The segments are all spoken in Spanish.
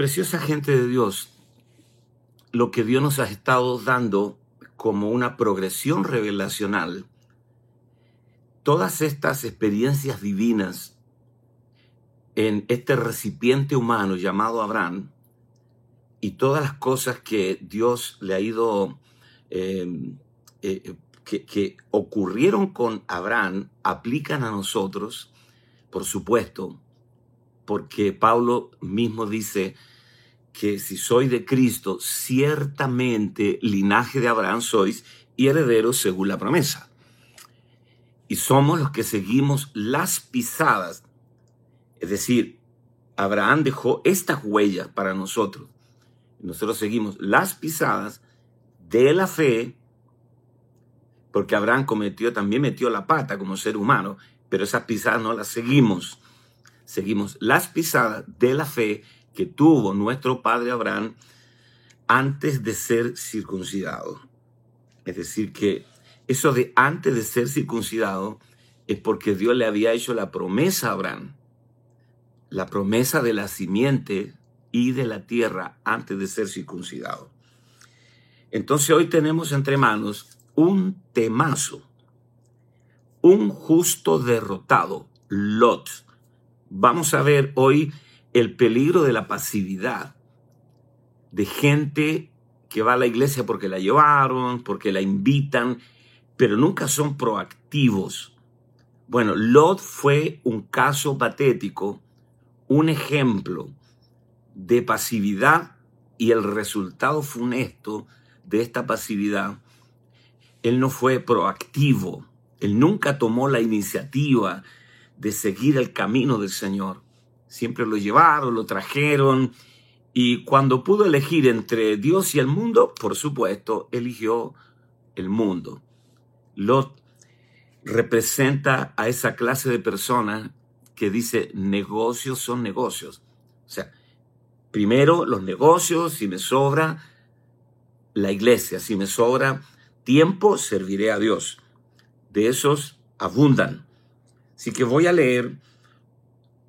Preciosa gente de Dios, lo que Dios nos ha estado dando como una progresión revelacional, todas estas experiencias divinas en este recipiente humano llamado Abraham y todas las cosas que Dios le ha ido, eh, eh, que, que ocurrieron con Abraham, aplican a nosotros, por supuesto, porque Pablo mismo dice que si soy de Cristo, ciertamente linaje de Abraham sois y herederos según la promesa. Y somos los que seguimos las pisadas. Es decir, Abraham dejó estas huellas para nosotros. Nosotros seguimos las pisadas de la fe, porque Abraham cometió, también metió la pata como ser humano, pero esas pisadas no las seguimos. Seguimos las pisadas de la fe que tuvo nuestro padre Abraham antes de ser circuncidado. Es decir, que eso de antes de ser circuncidado es porque Dios le había hecho la promesa a Abraham, la promesa de la simiente y de la tierra antes de ser circuncidado. Entonces hoy tenemos entre manos un temazo, un justo derrotado, Lot. Vamos a ver hoy el peligro de la pasividad, de gente que va a la iglesia porque la llevaron, porque la invitan, pero nunca son proactivos. Bueno, Lot fue un caso patético, un ejemplo de pasividad y el resultado funesto de esta pasividad. Él no fue proactivo, él nunca tomó la iniciativa de seguir el camino del Señor siempre lo llevaron, lo trajeron, y cuando pudo elegir entre Dios y el mundo, por supuesto, eligió el mundo. Lot representa a esa clase de persona que dice negocios son negocios. O sea, primero los negocios, si me sobra la iglesia, si me sobra tiempo, serviré a Dios. De esos abundan. Así que voy a leer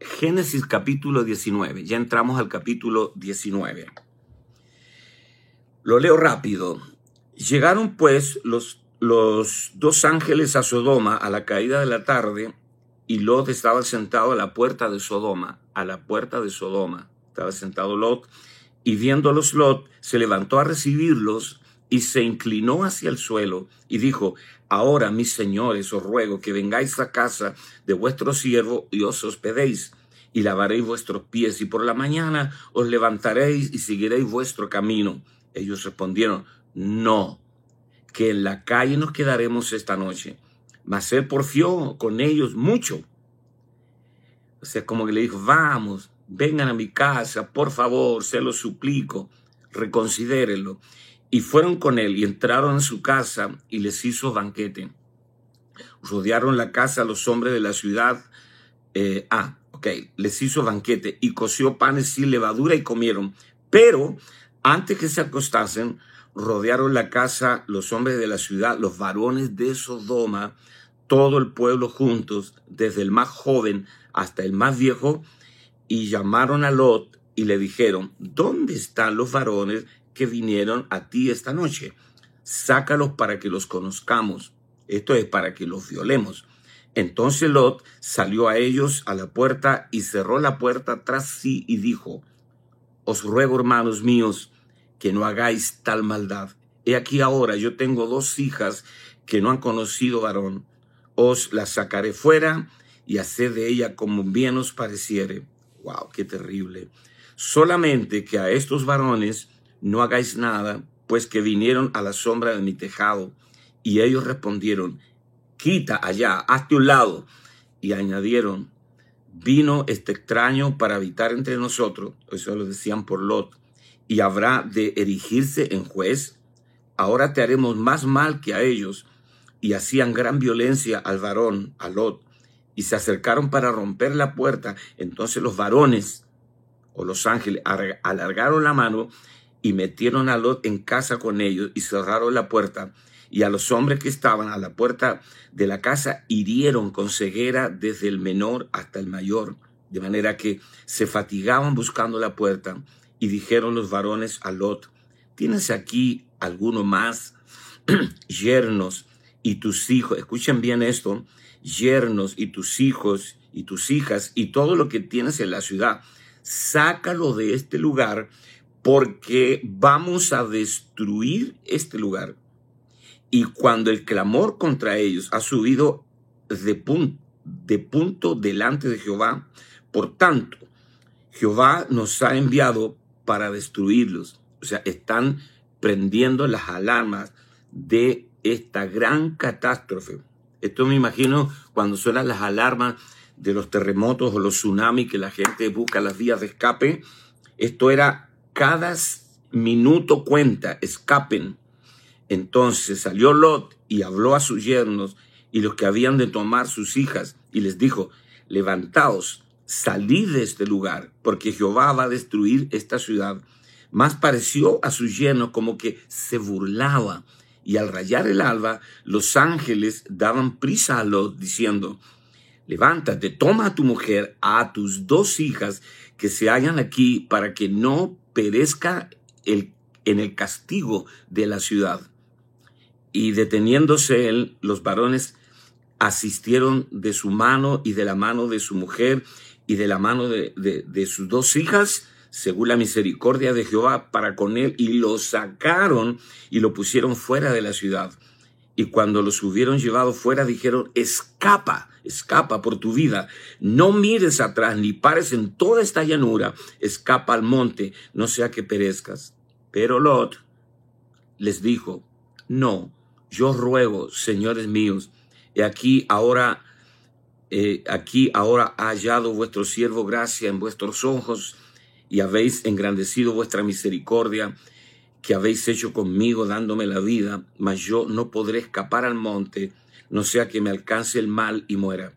Génesis capítulo 19. Ya entramos al capítulo 19. Lo leo rápido. Llegaron pues los, los dos ángeles a Sodoma a la caída de la tarde y Lot estaba sentado a la puerta de Sodoma, a la puerta de Sodoma. Estaba sentado Lot y viéndolos Lot se levantó a recibirlos y se inclinó hacia el suelo y dijo, Ahora, mis señores, os ruego que vengáis a casa de vuestro siervo y os hospedéis, y lavaréis vuestros pies, y por la mañana os levantaréis y seguiréis vuestro camino. Ellos respondieron, no, que en la calle nos quedaremos esta noche. Mas él porfió con ellos mucho. O como que le dijo, vamos, vengan a mi casa, por favor, se lo suplico, reconsidérenlo. Y fueron con él y entraron en su casa y les hizo banquete. Rodearon la casa los hombres de la ciudad. Eh, ah, ok, les hizo banquete y coció panes sin levadura y comieron. Pero antes que se acostasen, rodearon la casa los hombres de la ciudad, los varones de Sodoma, todo el pueblo juntos, desde el más joven hasta el más viejo, y llamaron a Lot y le dijeron, ¿dónde están los varones que vinieron a ti esta noche. Sácalos para que los conozcamos. Esto es para que los violemos. Entonces Lot salió a ellos a la puerta y cerró la puerta tras sí y dijo, Os ruego, hermanos míos, que no hagáis tal maldad. He aquí ahora yo tengo dos hijas que no han conocido varón. Os las sacaré fuera y haced de ella como bien os pareciere. Wow, qué terrible. Solamente que a estos varones no hagáis nada, pues que vinieron a la sombra de mi tejado. Y ellos respondieron, quita allá, hazte un lado. Y añadieron, vino este extraño para habitar entre nosotros, eso lo decían por Lot, y habrá de erigirse en juez. Ahora te haremos más mal que a ellos. Y hacían gran violencia al varón, a Lot, y se acercaron para romper la puerta. Entonces los varones o los ángeles alargaron la mano y metieron a Lot en casa con ellos y cerraron la puerta. Y a los hombres que estaban a la puerta de la casa hirieron con ceguera desde el menor hasta el mayor, de manera que se fatigaban buscando la puerta Y dijeron los varones a Lot, ¿tienes aquí alguno más yernos y tus hijos? Escuchen bien esto, yernos y tus hijos y tus hijas y todo lo que tienes en la ciudad. Sácalo de este lugar porque vamos a destruir este lugar. Y cuando el clamor contra ellos ha subido de punto, de punto delante de Jehová, por tanto, Jehová nos ha enviado para destruirlos. O sea, están prendiendo las alarmas de esta gran catástrofe. Esto me imagino cuando suenan las alarmas de los terremotos o los tsunamis que la gente busca las vías de escape. Esto era cada minuto cuenta, escapen. Entonces salió Lot y habló a sus yernos y los que habían de tomar sus hijas y les dijo, levantaos, salid de este lugar, porque Jehová va a destruir esta ciudad. Más pareció a sus yernos como que se burlaba. Y al rayar el alba, los ángeles daban prisa a Lot, diciendo, levántate, toma a tu mujer, a tus dos hijas que se hallan aquí, para que no perezca el, en el castigo de la ciudad. Y deteniéndose él, los varones asistieron de su mano y de la mano de su mujer y de la mano de, de, sus dos hijas, según la misericordia de Jehová para con él, y lo sacaron y lo pusieron fuera de la ciudad. Y cuando los hubieron llevado fuera, dijeron, escapa, escapa por tu vida, no mires atrás ni pares en toda esta llanura, escapa al monte, no sea que perezcas. Pero Lot les dijo, no, yo ruego, señores míos, y aquí ahora, aquí ahora ha hallado vuestro siervo gracia en vuestros ojos y habéis engrandecido vuestra misericordia que habéis hecho conmigo dándome la vida, mas yo no podré escapar al monte, no sea que me alcance el mal y muera.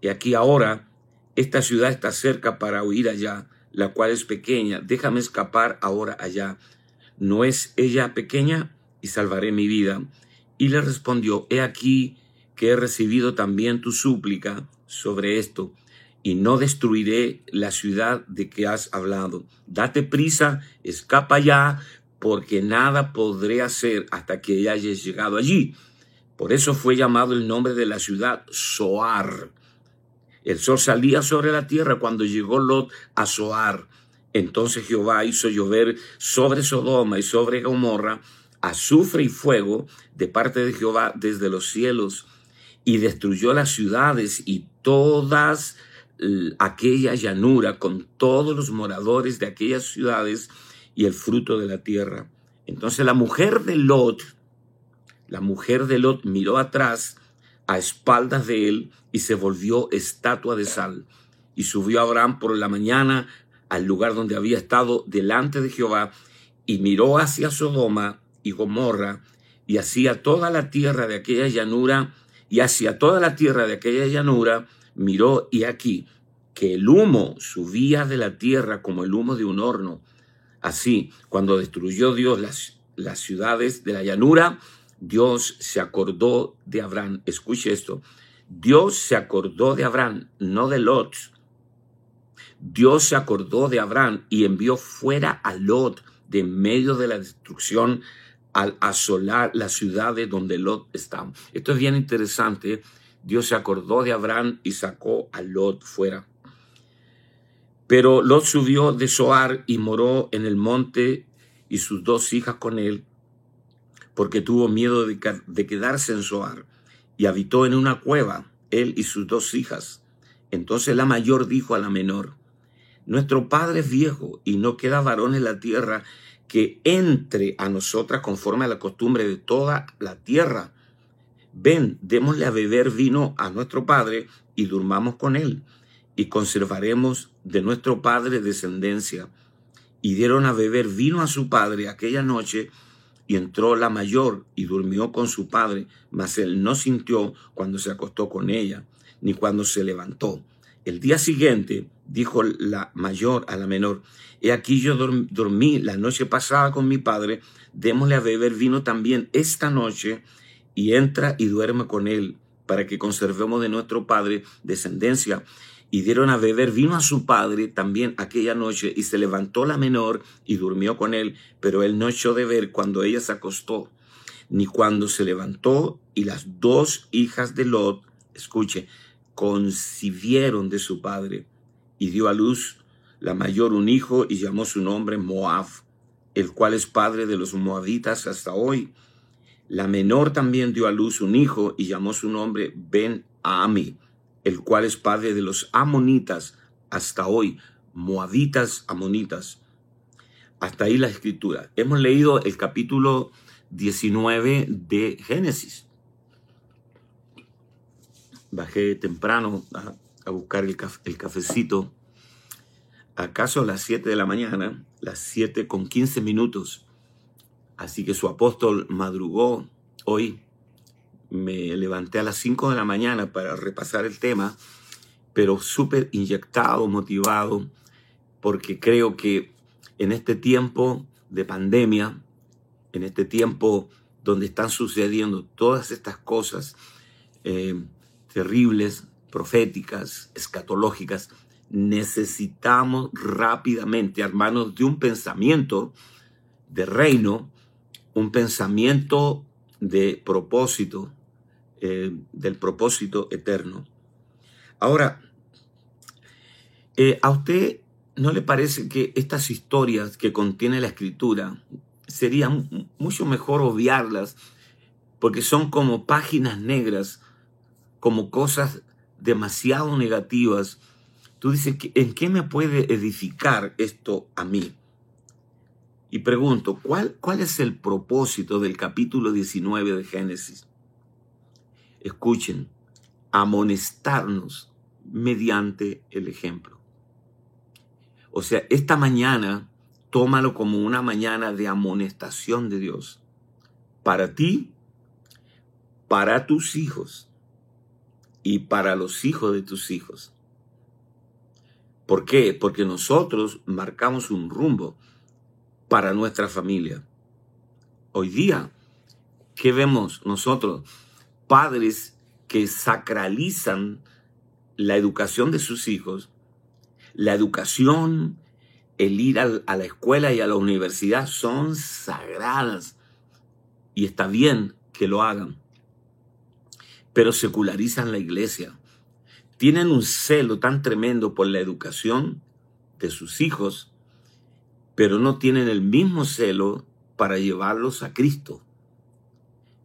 Y aquí ahora, esta ciudad está cerca para huir allá, la cual es pequeña, déjame escapar ahora allá. ¿No es ella pequeña? Y salvaré mi vida. Y le respondió, He aquí que he recibido también tu súplica sobre esto, y no destruiré la ciudad de que has hablado. Date prisa, escapa ya, porque nada podré hacer hasta que hayas llegado allí. Por eso fue llamado el nombre de la ciudad Soar. El sol salía sobre la tierra cuando llegó Lot a Soar. Entonces Jehová hizo llover sobre Sodoma y sobre Gomorra azufre y fuego de parte de Jehová desde los cielos y destruyó las ciudades y todas aquella llanura con todos los moradores de aquellas ciudades y el fruto de la tierra. Entonces la mujer de Lot, la mujer de Lot miró atrás a espaldas de él y se volvió estatua de sal. Y subió Abraham por la mañana al lugar donde había estado delante de Jehová y miró hacia Sodoma y Gomorra y hacia toda la tierra de aquella llanura y hacia toda la tierra de aquella llanura miró y aquí que el humo subía de la tierra como el humo de un horno. Así, cuando destruyó Dios las, las ciudades de la llanura, Dios se acordó de Abraham. Escuche esto. Dios se acordó de Abraham, no de Lot. Dios se acordó de Abraham y envió fuera a Lot de medio de la destrucción al asolar las ciudades donde Lot estaba. Esto es bien interesante. Dios se acordó de Abraham y sacó a Lot fuera. Pero Lot subió de Soar y moró en el monte y sus dos hijas con él, porque tuvo miedo de, quedarse en Soar, y habitó en una cueva, él y sus dos hijas. Entonces la mayor dijo a la menor, Nuestro padre es viejo y no queda varón en la tierra que entre a nosotras conforme a la costumbre de toda la tierra. Ven, démosle a beber vino a nuestro Padre y durmamos con él, y conservaremos de nuestro Padre descendencia. Y dieron a beber vino a su padre aquella noche, y entró la mayor y durmió con su padre, mas él no sintió cuando se acostó con ella, ni cuando se levantó. El día siguiente dijo la mayor a la menor, he aquí yo dormí la noche pasada con mi padre, démosle a beber vino también esta noche, y entra y duerme con él, para que conservemos de nuestro padre descendencia. Y dieron a beber vino a su padre también aquella noche, y se levantó la menor y durmió con él, pero él no echó de ver cuando ella se acostó, ni cuando se levantó, y las dos hijas de Lot, escuche, concibieron de su padre, y dio a luz la mayor un hijo, y llamó su nombre Moab, el cual es padre de los moabitas hasta hoy. La menor también dio a luz un hijo, y llamó su nombre Ben Ami el cual es padre de los amonitas hasta hoy, moabitas, amonitas. Hasta ahí la escritura. Hemos leído el capítulo 19 de Génesis. Bajé temprano a, buscar el, el cafecito. ¿Acaso a las 7 de la mañana? Las 7 con 15 minutos. Así que su apóstol madrugó hoy me levanté a las 5 de la mañana para repasar el tema, pero súper inyectado, motivado, porque creo que en este tiempo de pandemia, en este tiempo donde están sucediendo todas estas cosas eh, terribles, proféticas, escatológicas, necesitamos rápidamente, hermanos, de un pensamiento de reino, un pensamiento de propósito, eh, del propósito eterno. Ahora, eh, ¿a usted no le parece que estas historias que contiene la escritura serían mucho mejor obviarlas porque son como páginas negras, como cosas demasiado negativas? Tú dices, ¿en qué me puede edificar esto a mí? Y pregunto, ¿cuál, ¿cuál es el propósito del capítulo 19 de Génesis? Escuchen, amonestarnos mediante el ejemplo. O sea, esta mañana, tómalo como una mañana de amonestación de Dios. Para ti, para tus hijos y para los hijos de tus hijos. ¿Por qué? Porque nosotros marcamos un rumbo para nuestra familia. Hoy día, ¿qué vemos nosotros? Padres que sacralizan la educación de sus hijos, la educación, el ir a la escuela y a la universidad son sagradas y está bien que lo hagan, pero secularizan la iglesia. Tienen un celo tan tremendo por la educación de sus hijos, pero no tienen el mismo celo para llevarlos a Cristo.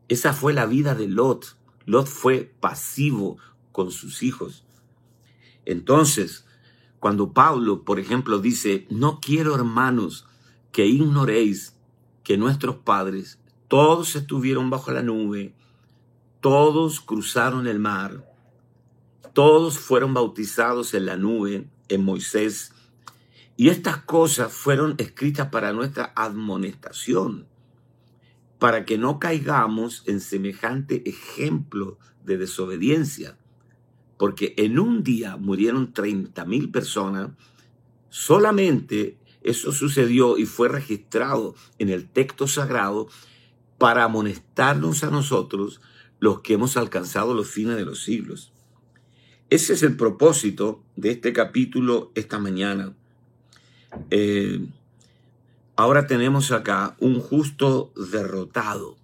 Esa fue la vida de Lot. Lot fue pasivo con sus hijos. Entonces, cuando Pablo, por ejemplo, dice, no quiero hermanos que ignoréis que nuestros padres todos estuvieron bajo la nube, todos cruzaron el mar, todos fueron bautizados en la nube, en Moisés, y estas cosas fueron escritas para nuestra admonestación para que no caigamos en semejante ejemplo de desobediencia. Porque en un día murieron 30 mil personas, solamente eso sucedió y fue registrado en el texto sagrado para amonestarnos a nosotros los que hemos alcanzado los fines de los siglos. Ese es el propósito de este capítulo esta mañana. Eh, Ahora tenemos acá un justo derrotado.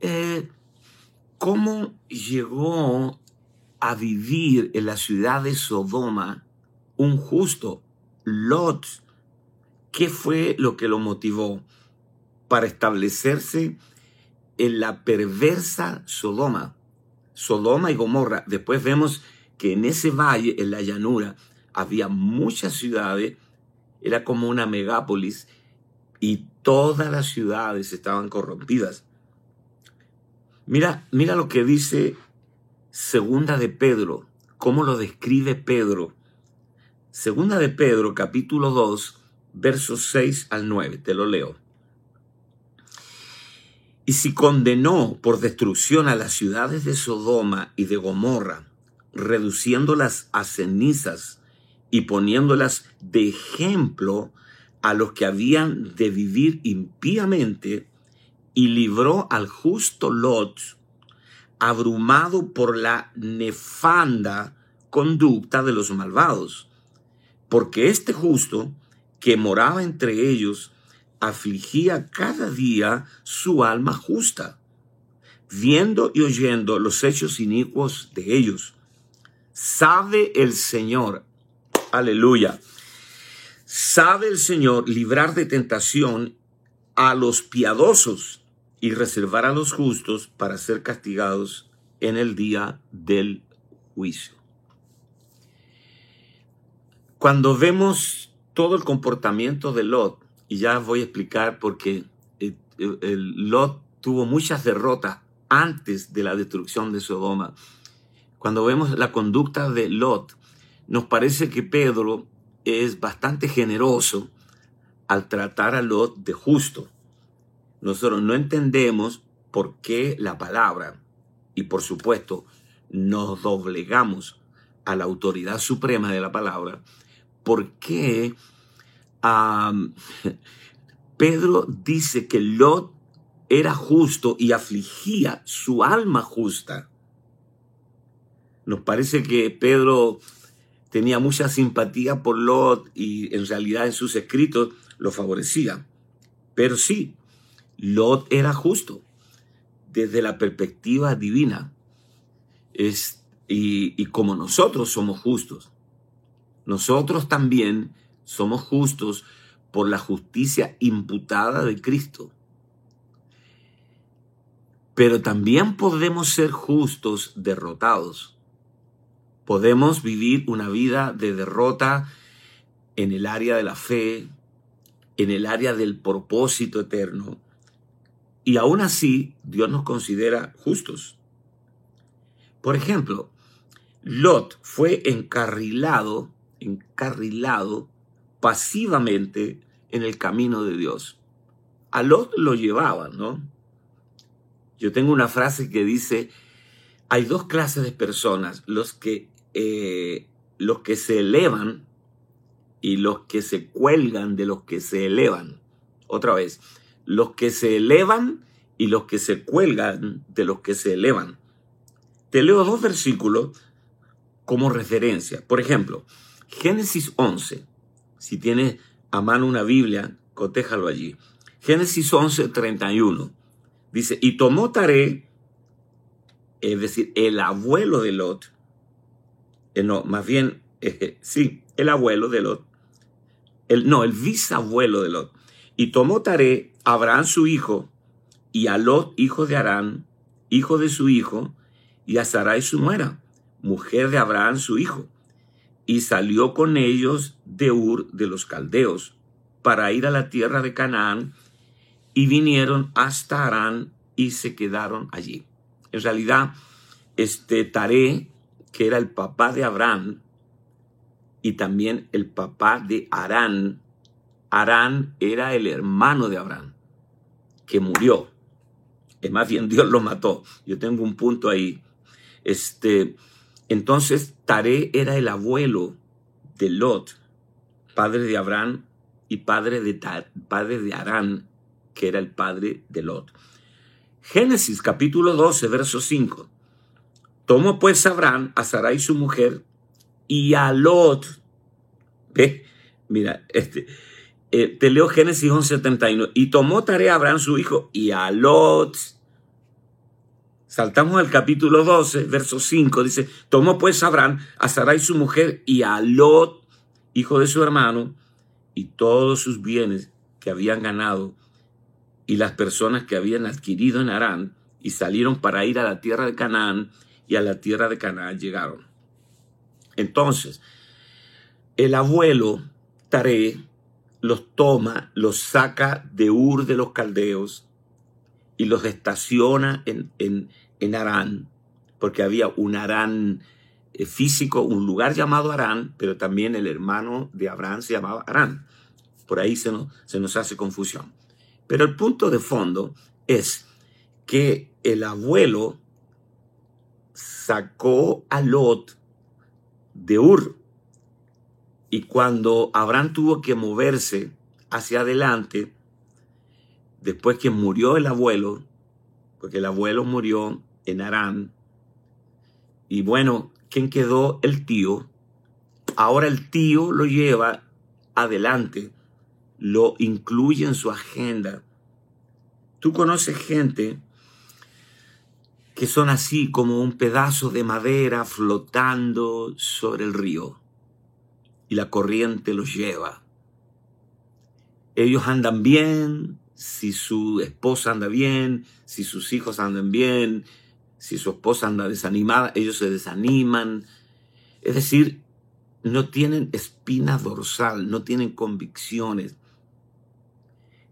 Eh, ¿Cómo llegó a vivir en la ciudad de Sodoma un justo? Lot. ¿Qué fue lo que lo motivó para establecerse en la perversa Sodoma? Sodoma y Gomorra. Después vemos que en ese valle, en la llanura, había muchas ciudades era como una megápolis y todas las ciudades estaban corrompidas. Mira, mira lo que dice Segunda de Pedro, cómo lo describe Pedro. Segunda de Pedro, capítulo 2, versos 6 al 9, te lo leo. Y si condenó por destrucción a las ciudades de Sodoma y de Gomorra, reduciéndolas a cenizas y poniéndolas de ejemplo a los que habían de vivir impíamente, y libró al justo Lot, abrumado por la nefanda conducta de los malvados, porque este justo que moraba entre ellos afligía cada día su alma justa, viendo y oyendo los hechos inicuos de ellos. Sabe el Señor, aleluya, sabe el Señor librar de tentación a los piadosos y reservar a los justos para ser castigados en el día del juicio. Cuando vemos todo el comportamiento de Lot, y ya voy a explicar porque eh, Lot tuvo muchas derrotas antes de la destrucción de Sodoma. Cuando vemos la conducta de Lot, nos parece que Pedro es bastante generoso al tratar a Lot de justo. Nosotros no entendemos por qué la palabra, y por supuesto, nos doblegamos a la autoridad suprema de la palabra, por qué Pedro dice que Lot era justo y afligía su alma justa. Nos parece que Pedro tenía mucha simpatía por Lot y en realidad en sus escritos lo favorecía. Pero sí, Lot era justo desde la perspectiva divina. Es, y, y como nosotros somos justos, nosotros también somos justos por la justicia imputada de Cristo. Pero también podemos ser justos derrotados. Podemos vivir una vida de derrota en el área de la fe, en el área del propósito eterno. Y aún así, Dios nos considera justos. Por ejemplo, Lot fue encarrilado, encarrilado pasivamente en el camino de Dios. A Lot lo llevaban, ¿no? Yo tengo una frase que dice, hay dos clases de personas, los que, eh, los que se elevan y los que se cuelgan de los que se elevan. Otra vez, los que se elevan y los que se cuelgan de los que se elevan. Te leo dos versículos como referencia. Por ejemplo, Génesis 11. Si tienes a mano una Biblia, cotéjalo allí. Génesis 11, 31. Dice, y tomó Taré, es decir, el abuelo de Lot, no, más bien, sí, el abuelo de Lot, el, no, el bisabuelo de Lot, y tomó Taré, Abraham su hijo, y a Lot, hijo de Arán, hijo de su hijo, y a Sarai su nuera, mujer de Abraham su hijo, y salió con ellos de Ur de los Caldeos, para ir a la tierra de Canaán, y vinieron hasta Arán y se quedaron allí. En realidad, este Taré, que era el papá de Abraham, y también el papá de Arán, Arán era el hermano de Abraham, que murió. Es más bien Dios lo mató. Yo tengo un punto ahí. Este, entonces, Taré era el abuelo de Lot, padre de Abraham y padre de, padre de Arán, que era el padre de Lot. Génesis capítulo 12, verso 5. Tomó pues Abraham a Sarai su mujer y a Lot. Ve, mira, este, eh, te leo Génesis 11, 71. Y tomó tarea a Abraham su hijo y a Lot. Saltamos al capítulo 12, verso 5. Dice, tomó pues Abraham a Sarai su mujer y a Lot, hijo de su hermano, y todos sus bienes que habían ganado y las personas que habían adquirido en Arán y salieron para ir a la tierra de Canaán y a la tierra de Canaán llegaron. Entonces, el abuelo Taré los toma, los saca de Ur de los Caldeos y los estaciona en, en, en Arán, porque había un Arán eh, físico, un lugar llamado Arán, pero también el hermano de Abraham se llamaba Arán. Por ahí se nos, se nos hace confusión. Pero el punto de fondo es que el abuelo sacó a Lot de Ur. Y cuando Abraham tuvo que moverse hacia adelante, después que murió el abuelo, porque el abuelo murió en Arán, y bueno, ¿quién quedó? El tío. Ahora el tío lo lleva adelante, lo incluye en su agenda. Tú conoces gente que son así como un pedazo de madera flotando sobre el río y la corriente los lleva. Ellos andan bien, si su esposa anda bien, si sus hijos andan bien, si su esposa anda desanimada, ellos se desaniman. Es decir, no tienen espina dorsal, no tienen convicciones.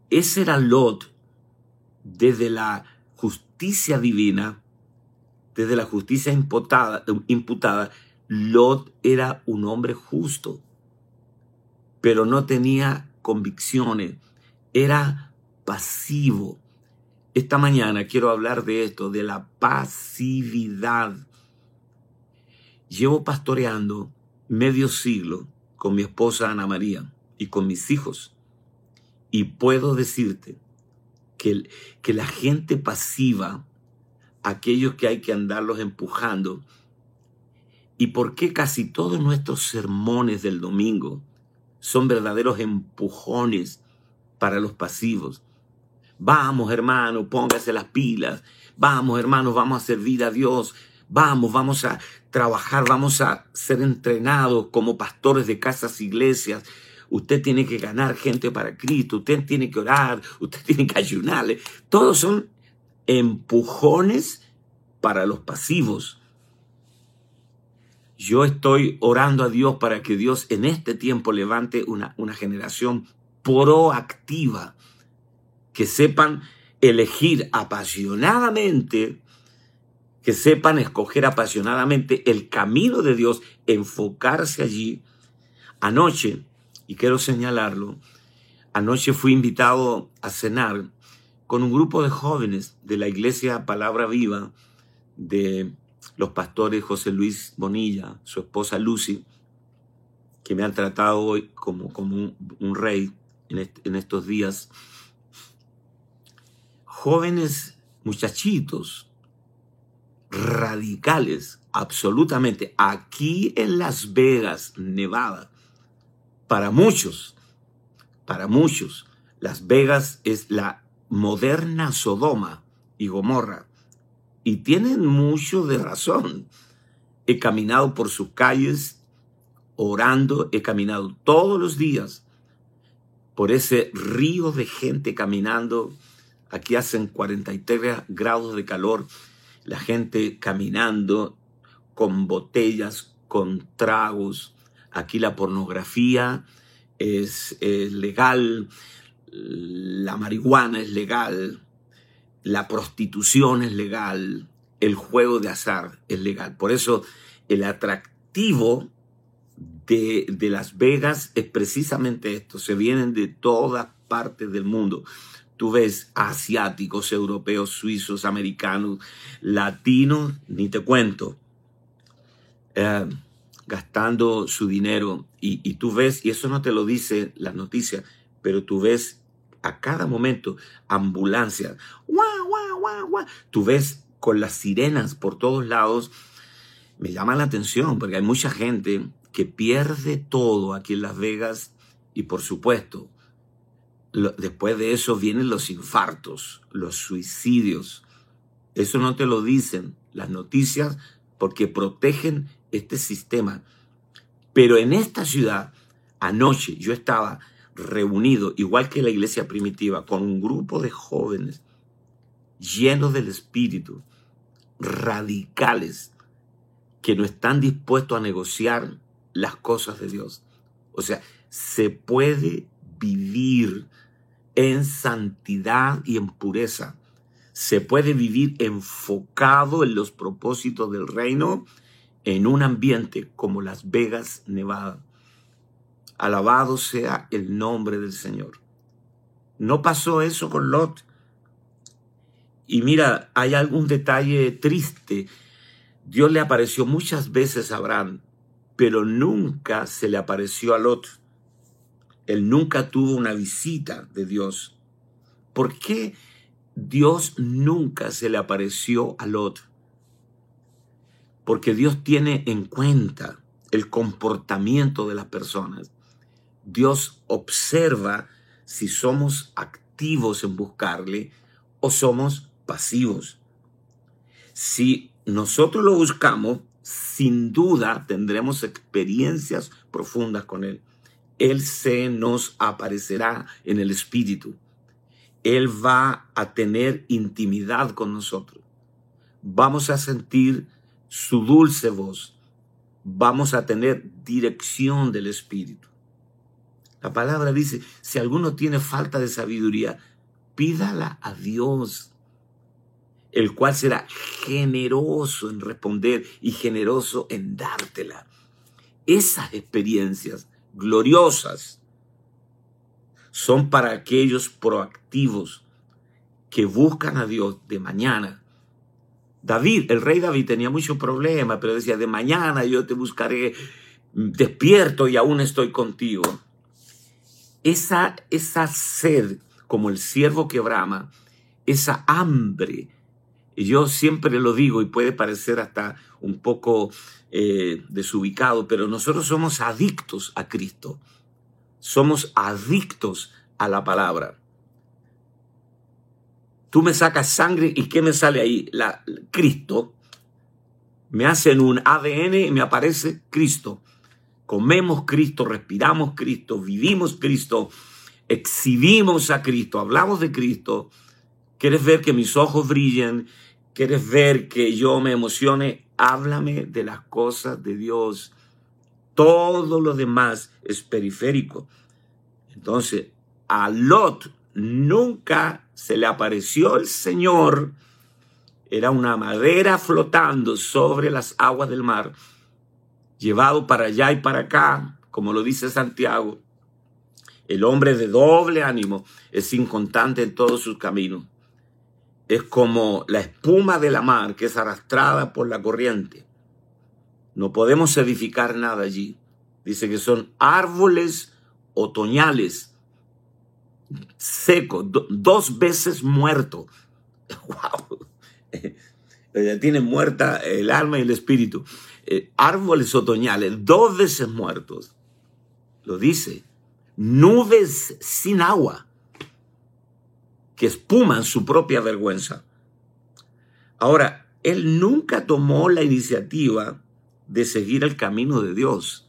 Ese era Lot desde la justicia divina, desde la justicia imputada, imputada, Lot era un hombre justo, pero no tenía convicciones, era pasivo. Esta mañana quiero hablar de esto, de la pasividad. Llevo pastoreando medio siglo con mi esposa Ana María y con mis hijos. Y puedo decirte que, que la gente pasiva, aquellos que hay que andarlos empujando, y por qué casi todos nuestros sermones del domingo son verdaderos empujones para los pasivos. Vamos, hermano, póngase las pilas. Vamos, hermanos, vamos a servir a Dios. Vamos, vamos a trabajar, vamos a ser entrenados como pastores de casas, iglesias. Usted tiene que ganar gente para Cristo, usted tiene que orar, usted tiene que ayunarle. Todos son empujones para los pasivos. Yo estoy orando a Dios para que Dios en este tiempo levante una, una generación proactiva, que sepan elegir apasionadamente que sepan escoger apasionadamente el camino de Dios, enfocarse allí. Anoche, y quiero señalarlo, anoche fui invitado a cenar con un grupo de jóvenes de la iglesia Palabra Viva de los pastores José Luis Bonilla, su esposa Lucy, que me han tratado hoy como, como un, rey en, en estos días. Jóvenes muchachitos radicales, absolutamente, aquí en Las Vegas, Nevada, para muchos, para muchos, Las Vegas es la moderna Sodoma y Gomorra. Y tienen mucho de razón. He caminado por sus calles orando, he caminado todos los días por ese río de gente caminando. Aquí hacen 43 grados de calor la gente caminando con botellas, con tragos. Aquí la pornografía es, legal, la marihuana es legal, la prostitución es legal, el juego de azar es legal. Por eso el atractivo de, de, Las Vegas es precisamente esto. Se vienen de todas partes del mundo. Tú ves asiáticos, europeos, suizos, americanos, latinos, ni te cuento, eh, gastando su dinero. Y, tú ves, y eso no te lo dice la noticia, pero tú ves a cada momento ambulancias. Tú ves con las sirenas por todos lados. Me llama la atención porque hay mucha gente que pierde todo aquí en Las Vegas y por supuesto después de eso vienen los infartos, los suicidios. Eso no te lo dicen las noticias porque protegen este sistema. Pero en esta ciudad, anoche yo estaba reunido, igual que la iglesia primitiva, con un grupo de jóvenes llenos del Espíritu, radicales, que no están dispuestos a negociar las cosas de Dios. O sea, se puede vivir en santidad y en pureza. Se puede vivir enfocado en los propósitos del reino en un ambiente como Las Vegas, Nevada. Alabado sea el nombre del Señor. No pasó eso con Lot. Y mira, hay algún detalle triste. Dios le apareció muchas veces a Abraham, pero nunca se le apareció a Lot. Él nunca tuvo una visita de Dios. ¿Por qué Dios nunca se le apareció a Lot? porque Dios tiene en cuenta el comportamiento de las personas. Dios observa si somos activos en buscarle o somos pasivos. Si nosotros lo buscamos, sin duda tendremos experiencias profundas con Él. Él se nos aparecerá en el Espíritu. Él va a tener intimidad con nosotros. Vamos a sentir su dulce voz. Vamos a tener dirección del Espíritu. La palabra dice, si alguno tiene falta de sabiduría, pídala a Dios, el cual será generoso en responder y generoso en dártela. Esas experiencias gloriosas son para aquellos proactivos que buscan a Dios de mañana. David, el rey David tenía mucho problema, pero decía, de mañana yo te buscaré despierto y aún estoy contigo. Esa, esa sed, como el siervo que brama, esa hambre, yo siempre lo digo y puede parecer hasta un poco eh, desubicado, pero nosotros somos adictos a Cristo. Somos adictos a la palabra. Tú me sacas sangre y ¿qué me sale ahí? La, Cristo. Me hacen un ADN y me aparece Cristo. Comemos Cristo, respiramos Cristo, vivimos Cristo, exhibimos a Cristo, hablamos de Cristo. ¿Quieres ver que mis ojos brillen ¿Quieres ver que yo me emocione? Háblame de las cosas de Dios. Todo lo demás es periférico. Entonces, a Lot nunca se le apareció el Señor. Era una madera flotando sobre las aguas del mar, llevado para allá y para acá, como lo dice Santiago. El hombre de doble ánimo es inconstante en todos sus caminos es como la espuma de la mar que es arrastrada por la corriente. No podemos edificar nada allí. Dice que son árboles otoñales, secos, dos veces muertos. ¡Wow! Ya tiene muerta el alma y el espíritu. Eh, árboles otoñales, dos veces muertos. Lo dice. Nubes sin agua que espuman su propia vergüenza. Ahora, él nunca tomó la iniciativa de seguir el camino de Dios.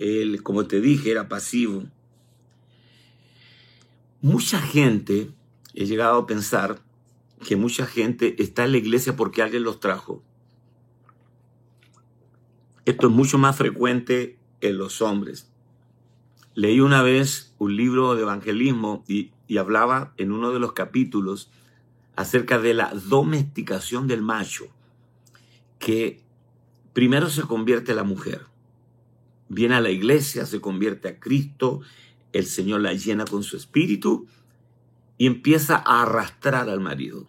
Él, como te dije, era pasivo. Mucha gente, he llegado a pensar que mucha gente está en la iglesia porque alguien los trajo. Esto es mucho más frecuente en los hombres. Leí una vez un libro de evangelismo y hablaba en uno de los capítulos acerca de la domesticación del macho, que primero se convierte la mujer, viene a la iglesia, se convierte a Cristo, el Señor la llena con su espíritu y empieza a arrastrar al marido.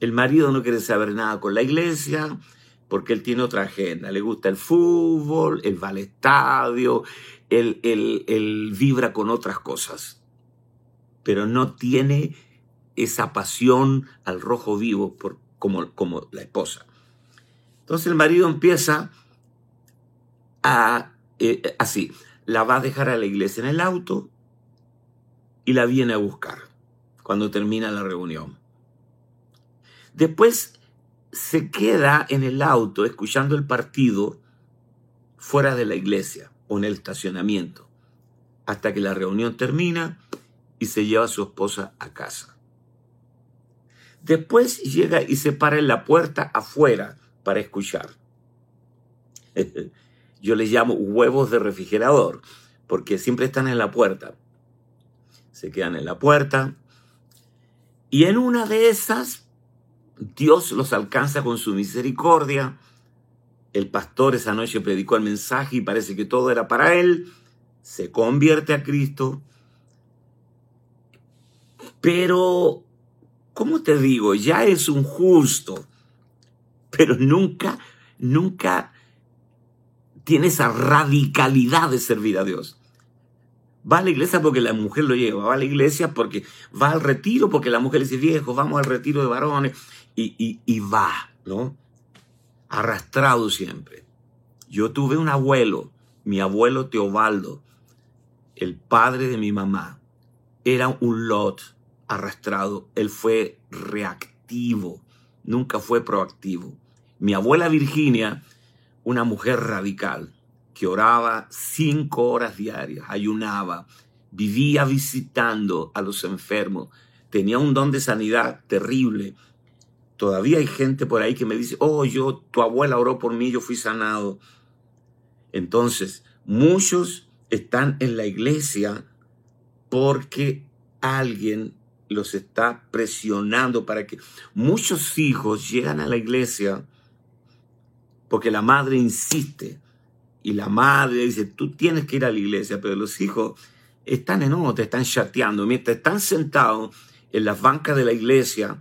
El marido no quiere saber nada con la iglesia porque él tiene otra agenda. Le gusta el fútbol, él va al estadio, él, vibra con otras cosas pero no tiene esa pasión al rojo vivo por, como, como la esposa. Entonces el marido empieza a, eh, así, la va a dejar a la iglesia en el auto y la viene a buscar cuando termina la reunión. Después se queda en el auto escuchando el partido fuera de la iglesia o en el estacionamiento hasta que la reunión termina y se lleva a su esposa a casa. Después llega y se para en la puerta afuera para escuchar. Yo les llamo huevos de refrigerador, porque siempre están en la puerta. Se quedan en la puerta. Y en una de esas, Dios los alcanza con su misericordia. El pastor esa noche predicó el mensaje y parece que todo era para él. Se convierte a Cristo pero, ¿cómo te digo? Ya es un justo, pero nunca, nunca tiene esa radicalidad de servir a Dios. Va a la iglesia porque la mujer lo lleva, va a la iglesia porque va al retiro, porque la mujer dice, viejo, vamos al retiro de varones, y, y, va, ¿no? arrastrado siempre. Yo tuve un abuelo, mi abuelo Teobaldo, el padre de mi mamá, era un lot arrastrado. Él fue reactivo, nunca fue proactivo. Mi abuela Virginia, una mujer radical, que oraba cinco horas diarias, ayunaba, vivía visitando a los enfermos, tenía un don de sanidad terrible. Todavía hay gente por ahí que me dice, oh, yo, tu abuela oró por mí, yo fui sanado. Entonces, muchos están en la iglesia porque alguien los está presionando para que muchos hijos llegan a la iglesia porque la madre insiste y la madre dice, tú tienes que ir a la iglesia, pero los hijos están en otra, están chateando, mientras están sentados en las bancas de la iglesia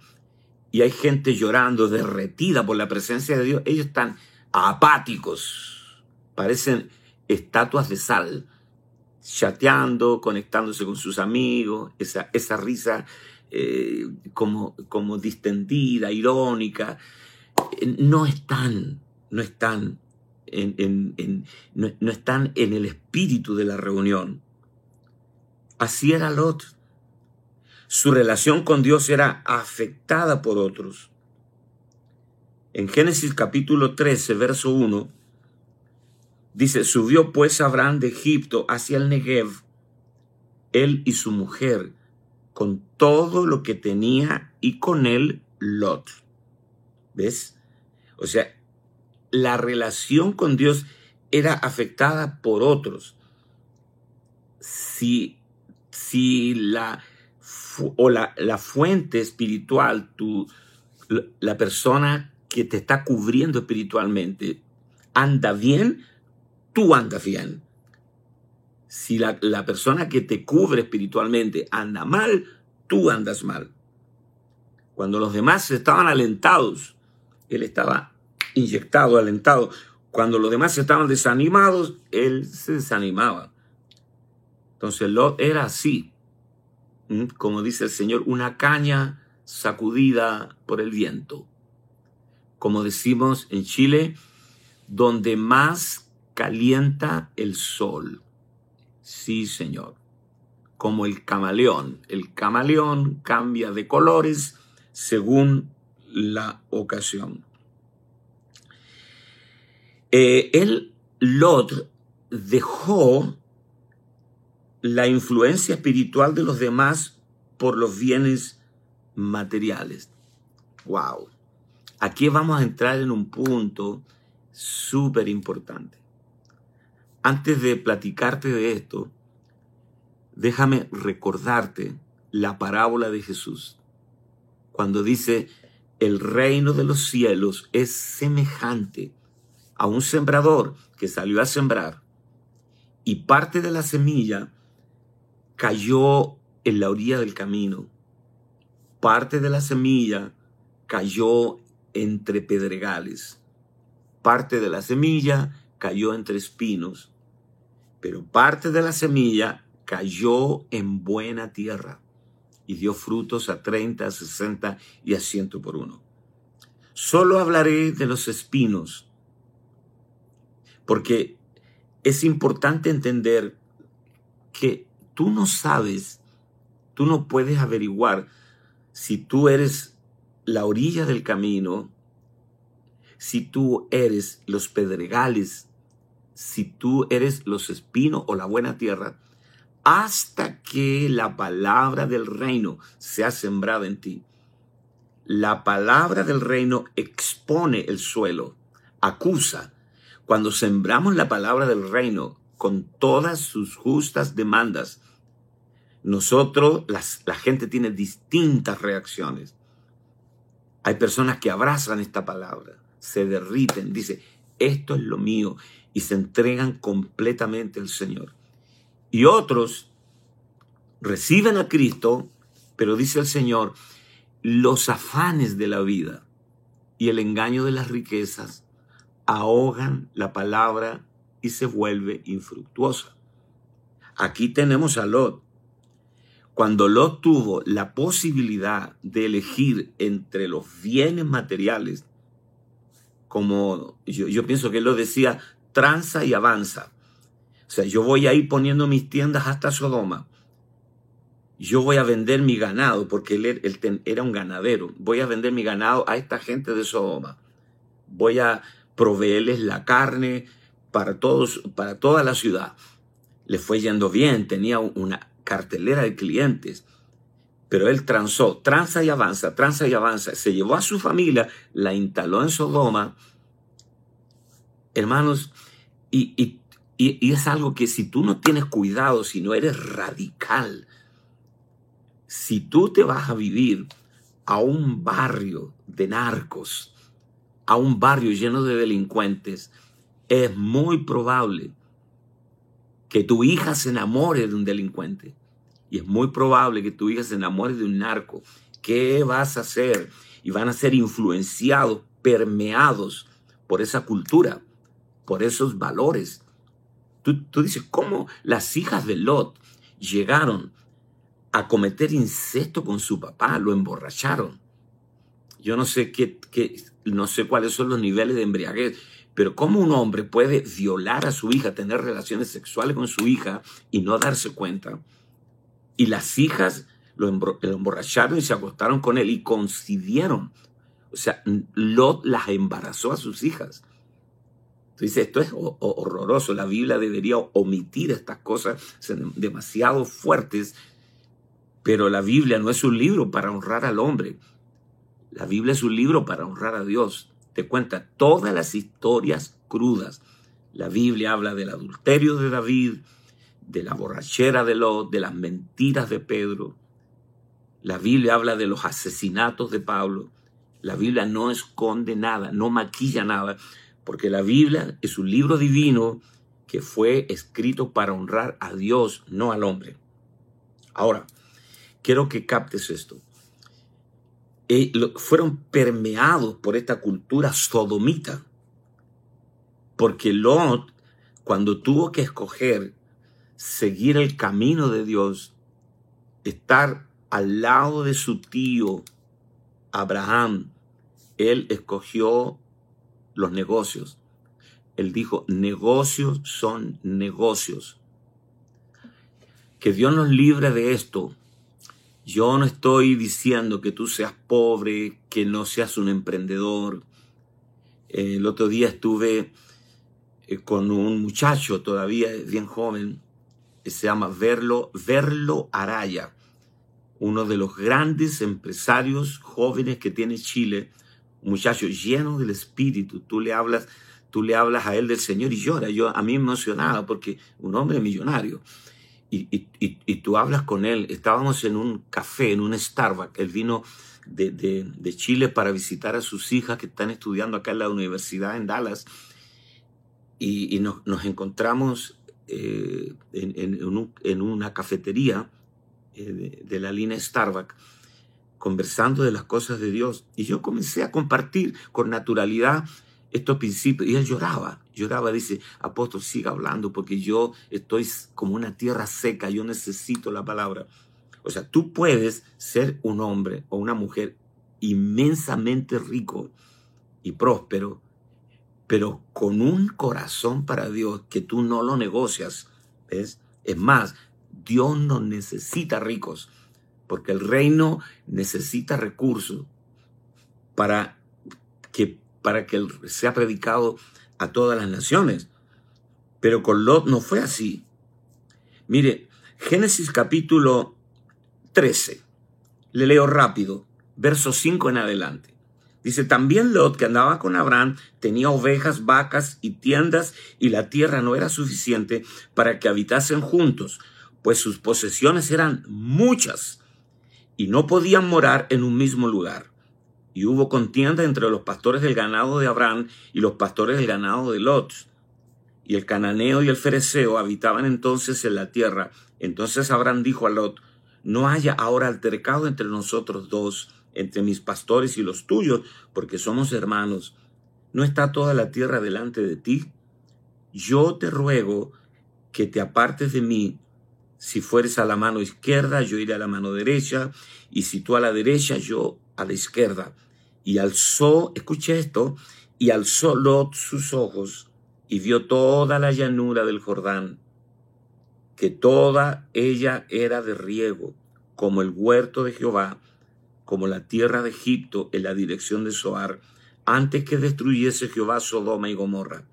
y hay gente llorando, derretida por la presencia de Dios, ellos están apáticos, parecen estatuas de sal, chateando, conectándose con sus amigos, esa, esa risa eh, como, como distendida, irónica, eh, no están, no están no, están en el espíritu de la reunión. Así era Lot. Su relación con Dios era afectada por otros. En Génesis capítulo 13, verso 1, dice, subió pues Abraham de Egipto hacia el Negev, él y su mujer, con todo lo que tenía y con él Lot. ¿Ves? O sea, la relación con Dios era afectada por otros. Si, si la, o la, la fuente espiritual, tu, la persona que te está cubriendo espiritualmente, anda bien, tú andas bien. Si la, la, persona que te cubre espiritualmente anda mal, tú andas mal. Cuando los demás estaban alentados, él estaba inyectado, alentado. Cuando los demás estaban desanimados, él se desanimaba. Entonces Lot era así, como dice el Señor, una caña sacudida por el viento. Como decimos en Chile, donde más calienta el sol. Sí, Señor. Como el camaleón. El camaleón cambia de colores según la ocasión. Eh, él, Lot, dejó la influencia espiritual de los demás por los bienes materiales. Wow. Aquí vamos a entrar en un punto súper importante. Antes de platicarte de esto, déjame recordarte la parábola de Jesús. Cuando dice, el reino de los cielos es semejante a un sembrador que salió a sembrar y parte de la semilla cayó en la orilla del camino. Parte de la semilla cayó entre pedregales. Parte de la semilla cayó entre espinos. Pero parte de la semilla cayó en buena tierra y dio frutos a 30, a 60 y a 100 por uno. Solo hablaré de los espinos porque es importante entender que tú no sabes, tú no puedes averiguar si tú eres la orilla del camino, si tú eres los pedregales, si tú eres los espinos o la buena tierra, hasta que la palabra del reino sea sembrada en ti. La palabra del reino expone el suelo, acusa, cuando sembramos la palabra del reino con todas sus justas demandas, nosotros, la gente tiene distintas reacciones. Hay personas que abrazan esta palabra, se derriten, dice, esto es lo mío, y se entregan completamente al Señor. Y otros reciben a Cristo, pero dice el Señor, los afanes de la vida y el engaño de las riquezas ahogan la palabra y se vuelve infructuosa. Aquí tenemos a Lot. Cuando Lot tuvo la posibilidad de elegir entre los bienes materiales, como yo, pienso que él lo decía, tranza y avanza. O sea, yo voy a ir poniendo mis tiendas hasta Sodoma. Yo voy a vender mi ganado, porque él, él era un ganadero. Voy a vender mi ganado a esta gente de Sodoma. Voy a proveerles la carne para todos, para toda la ciudad. Le fue yendo bien, tenía una cartelera de clientes pero él transó, tranza y avanza, tranza y avanza. Se llevó a su familia, la instaló en Sodoma. Hermanos, y, es algo que si tú no tienes cuidado, si no eres radical, si tú te vas a vivir a un barrio de narcos, a un barrio lleno de delincuentes, es muy probable que tu hija se enamore de un delincuente y es muy probable que tu hija se enamore de un narco. ¿Qué vas a hacer? Y van a ser influenciados, permeados por esa cultura, por esos valores. Tú, tú dices, ¿cómo las hijas de Lot llegaron a cometer incesto con su papá? Lo emborracharon. Yo no sé qué, qué, no sé cuáles son los niveles de embriaguez, pero cómo un hombre puede violar a su hija, tener relaciones sexuales con su hija y no darse cuenta. Y las hijas lo, emborracharon y se acostaron con él y concibieron. O sea, Lot las embarazó a sus hijas. Entonces, esto es horroroso. La Biblia debería omitir estas cosas demasiado fuertes, pero la Biblia no es un libro para honrar al hombre. La Biblia es un libro para honrar a Dios. Te cuenta todas las historias crudas. La Biblia habla del adulterio de David, de la borrachera de Lot, de las mentiras de Pedro. La Biblia habla de los asesinatos de Pablo. La Biblia no esconde nada, no maquilla nada, porque la Biblia es un libro divino que fue escrito para honrar a Dios, no al hombre. Ahora, quiero que captes esto. Eh, fueron permeados por esta cultura sodomita, porque Lot, cuando tuvo que escoger seguir el camino de Dios, estar al lado de su tío Abraham, él escogió los negocios. Él dijo, negocios son negocios. Que Dios nos libre de esto. Yo no estoy diciendo que tú seas pobre, que no seas un emprendedor. El otro día estuve eh, con un muchacho todavía bien joven se llama Verlo, Verlo Araya, uno de los grandes empresarios jóvenes que tiene Chile, un muchacho lleno del espíritu. Tú le hablas, tú le hablas a él del Señor y llora. Yo a mí me emocionaba porque un hombre millonario. Y, tú hablas con él. Estábamos en un café, en un Starbucks. Él vino de, de, Chile para visitar a sus hijas que están estudiando acá en la universidad en Dallas. Y, nos, encontramos eh, en, una cafetería eh, de, la línea Starbucks, conversando de las cosas de Dios. Y yo comencé a compartir con naturalidad estos principios. Y él lloraba, lloraba, dice, apóstol, siga hablando porque yo estoy como una tierra seca, yo necesito la palabra. O sea, tú puedes ser un hombre o una mujer inmensamente rico y próspero pero con un corazón para Dios que tú no lo negocias. ¿ves? Es más, Dios no necesita ricos, porque el reino necesita recursos para que, para que sea predicado a todas las naciones. Pero con Lot no fue así. Mire, Génesis capítulo 13, le leo rápido, verso 5 en adelante. Dice, también Lot, que andaba con Abraham, tenía ovejas, vacas y tiendas, y la tierra no era suficiente para que habitasen juntos, pues sus posesiones eran muchas, y no podían morar en un mismo lugar. Y hubo contienda entre los pastores del ganado de Abraham y los pastores del ganado de Lot. Y el cananeo y el fereceo habitaban entonces en la tierra. Entonces Abraham dijo a Lot, no haya ahora altercado entre nosotros dos, entre mis pastores y los tuyos, porque somos hermanos. ¿No está toda la tierra delante de ti? Yo te ruego que te apartes de mí. Si fueres a la mano izquierda, yo iré a la mano derecha, y si tú a la derecha, yo a la izquierda. Y alzó, escuche esto, Y alzó Lot sus ojos y vio toda la llanura del Jordán, que toda ella era de riego, como el huerto de Jehová, como la tierra de Egipto en la dirección de Zoar, antes que destruyese Jehová Sodoma y Gomorra.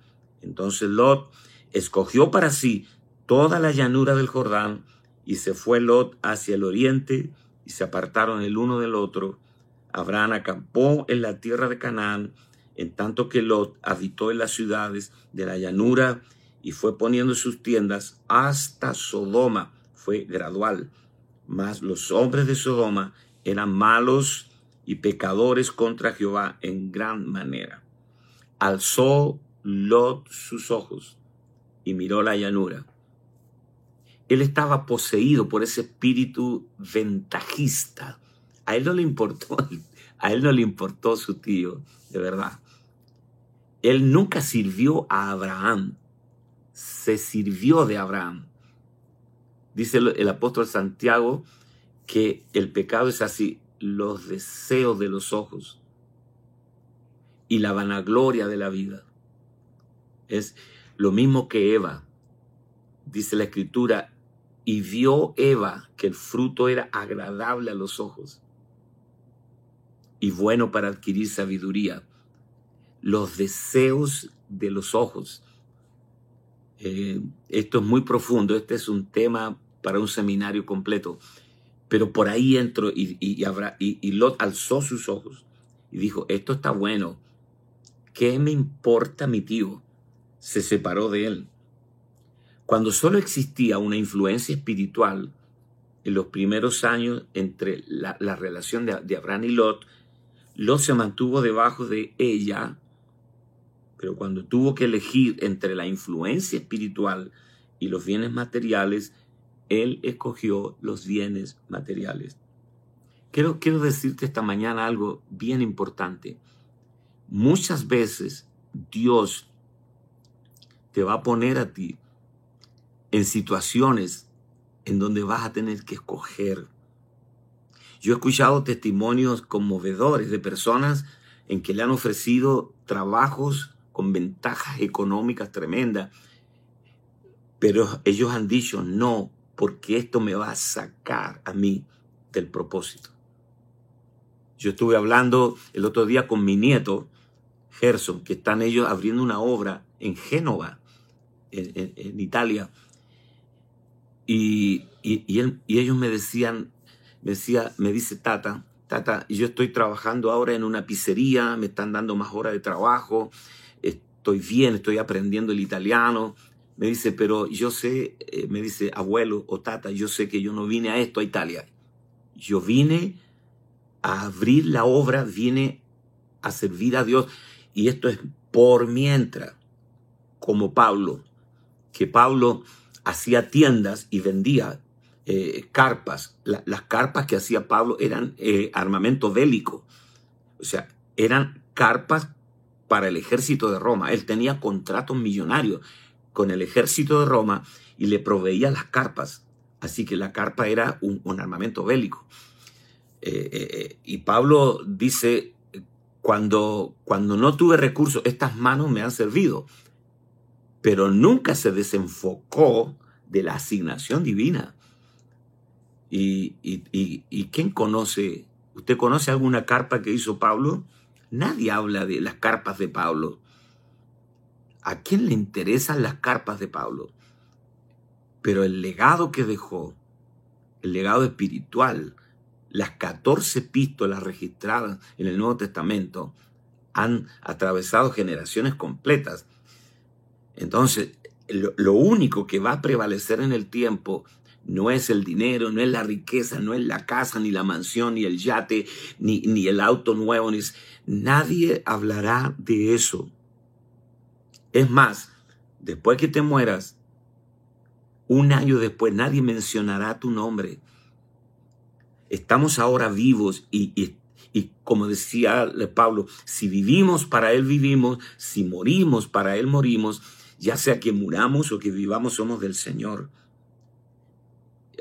Entonces Lot escogió para sí toda la llanura del Jordán, y se fue Lot hacia el oriente, y se apartaron el uno del otro. Abraham acampó en la tierra de Canaán, en tanto que Lot habitó en las ciudades de la llanura y fue poniendo sus tiendas hasta Sodoma. Fue gradual. Mas los hombres de Sodoma eran malos y pecadores contra Jehová en gran manera. Alzó Lot sus ojos y miró la llanura. Él estaba poseído por ese espíritu ventajista. A él no le importó, a él no le importó su tío, de verdad. Él nunca sirvió a Abraham, se sirvió de Abraham. Dice el apóstol Santiago que el pecado es así, los deseos de los ojos y la vanagloria de la vida. Es lo mismo que Eva. Dice la escritura, y vio Eva que el fruto era agradable a los ojos y bueno para adquirir sabiduría. Los deseos de los ojos. Eh, esto es muy profundo, este es un tema para un seminario completo. Pero por ahí entró y, y, y Lot alzó sus ojos y dijo, esto está bueno. ¿Qué me importa mi tío? Se separó de él. Cuando solo existía una influencia espiritual en los primeros años entre la, relación de, de Abraham y Lot, Lot se mantuvo debajo de ella, pero cuando tuvo que elegir entre la influencia espiritual y los bienes materiales, él escogió los bienes materiales. Quiero, quiero decirte esta mañana algo bien importante. Muchas veces Dios te va a poner a ti en situaciones en donde vas a tener que escoger. Yo he escuchado testimonios conmovedores de personas en que le han ofrecido trabajos con ventajas económicas tremendas, pero ellos han dicho no, porque esto me va a sacar a mí del propósito. Yo estuve hablando el otro día con mi nieto, Gerson, que están ellos abriendo una obra en Génova, en, en Italia, y, ellos me decían, me, decía, me dice Tata, Tata, yo estoy trabajando ahora en una pizzería, me están dando más horas de trabajo, estoy bien, estoy aprendiendo el italiano. Me dice, pero yo sé, eh, me dice, abuelo o tata, yo sé que yo no vine a esto, a Italia. Yo vine a abrir la obra, vine a servir a Dios. Y esto es por mientras, como Pablo, que Pablo hacía tiendas y vendía eh, carpas. las carpas que hacía Pablo eran eh, armamento bélico. O sea, eran carpas para el ejército de Roma. Él tenía contratos millonarios con el ejército de Roma y le proveía las carpas. Así que la carpa era un, armamento bélico. Eh, y Pablo dice, cuando, cuando no tuve recursos, estas manos me han servido pero nunca se desenfocó de la asignación divina. ¿Y, y, quién conoce? ¿Usted conoce alguna carpa que hizo Pablo? Nadie habla de las carpas de Pablo. ¿A quién le interesan las carpas de Pablo? Pero el legado que dejó, el legado espiritual, las 14 epístolas registradas en el Nuevo Testamento, han atravesado generaciones completas entonces, lo, único que va a prevalecer en el tiempo no es el dinero, no es la riqueza, no es la casa, ni la mansión, ni el yate, ni, ni el auto nuevo. Ni... Nadie hablará de eso. Es más, después que te mueras, un año después nadie mencionará tu nombre. Estamos ahora vivos y, y, y como decía Pablo, si vivimos para Él vivimos, si morimos para Él morimos, ya sea que muramos o que vivamos, somos del Señor.